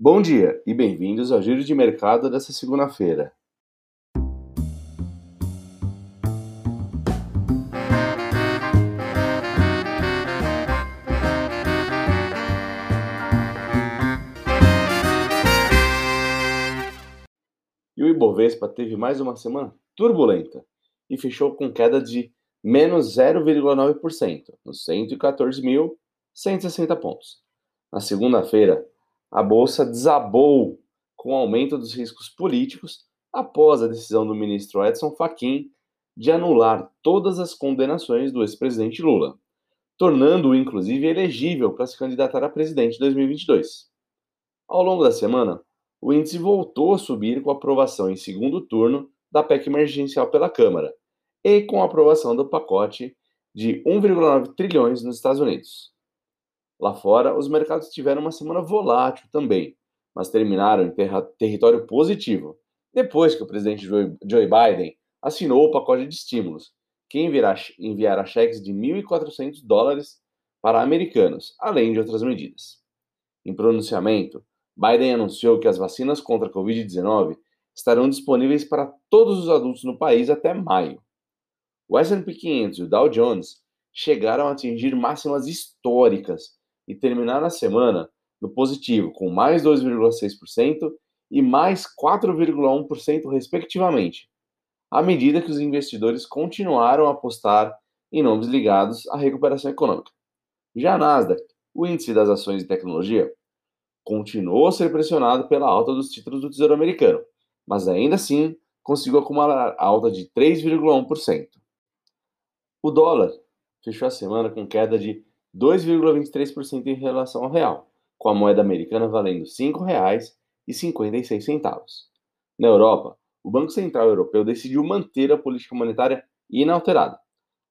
Bom dia e bem-vindos ao Giro de Mercado dessa segunda-feira. E o Ibovespa teve mais uma semana turbulenta e fechou com queda de menos 0,9%, nos 114.160 pontos. Na segunda-feira, a bolsa desabou com o aumento dos riscos políticos após a decisão do ministro Edson Fachin de anular todas as condenações do ex-presidente Lula, tornando-o inclusive elegível para se candidatar a presidente em 2022. Ao longo da semana, o índice voltou a subir com a aprovação em segundo turno da PEC emergencial pela Câmara e com a aprovação do pacote de 1,9 trilhões nos Estados Unidos. Lá fora, os mercados tiveram uma semana volátil também, mas terminaram em ter território positivo, depois que o presidente Joe Biden assinou o pacote de estímulos, que enviará cheques de 1.400 dólares para americanos, além de outras medidas. Em pronunciamento, Biden anunciou que as vacinas contra a Covid-19 estarão disponíveis para todos os adultos no país até maio. O S&P 500 e o Dow Jones chegaram a atingir máximas históricas e terminar a semana no positivo, com mais 2,6% e mais 4,1%, respectivamente, à medida que os investidores continuaram a apostar em nomes ligados à recuperação econômica. Já a Nasdaq, o índice das ações de tecnologia, continuou a ser pressionado pela alta dos títulos do Tesouro Americano, mas ainda assim conseguiu acumular alta de 3,1%. O dólar fechou a semana com queda de 2,23% em relação ao real, com a moeda americana valendo R$ 5,56. Na Europa, o Banco Central Europeu decidiu manter a política monetária inalterada.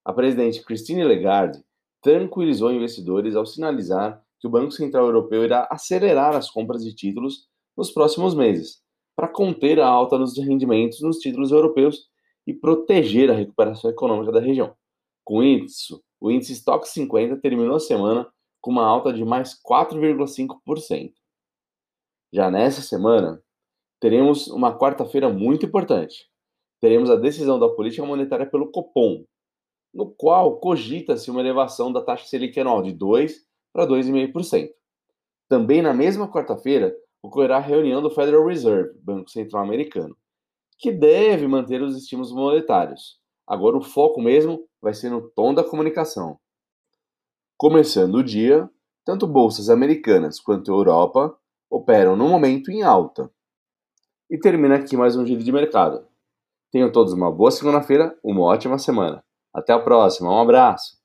A presidente Christine Lagarde tranquilizou investidores ao sinalizar que o Banco Central Europeu irá acelerar as compras de títulos nos próximos meses, para conter a alta nos rendimentos nos títulos europeus e proteger a recuperação econômica da região. Com isso, o índice Stock 50 terminou a semana com uma alta de mais 4,5%. Já nessa semana, teremos uma quarta-feira muito importante. Teremos a decisão da política monetária pelo Copom, no qual cogita-se uma elevação da taxa Selic anual de 2 para 2,5%. Também na mesma quarta-feira, ocorrerá a reunião do Federal Reserve, Banco Central Americano, que deve manter os estímulos monetários. Agora o foco mesmo vai ser no tom da comunicação. Começando o dia, tanto bolsas americanas quanto Europa operam no momento em alta. E termina aqui mais um giro de mercado. Tenham todos uma boa segunda-feira, uma ótima semana. Até a próxima, um abraço!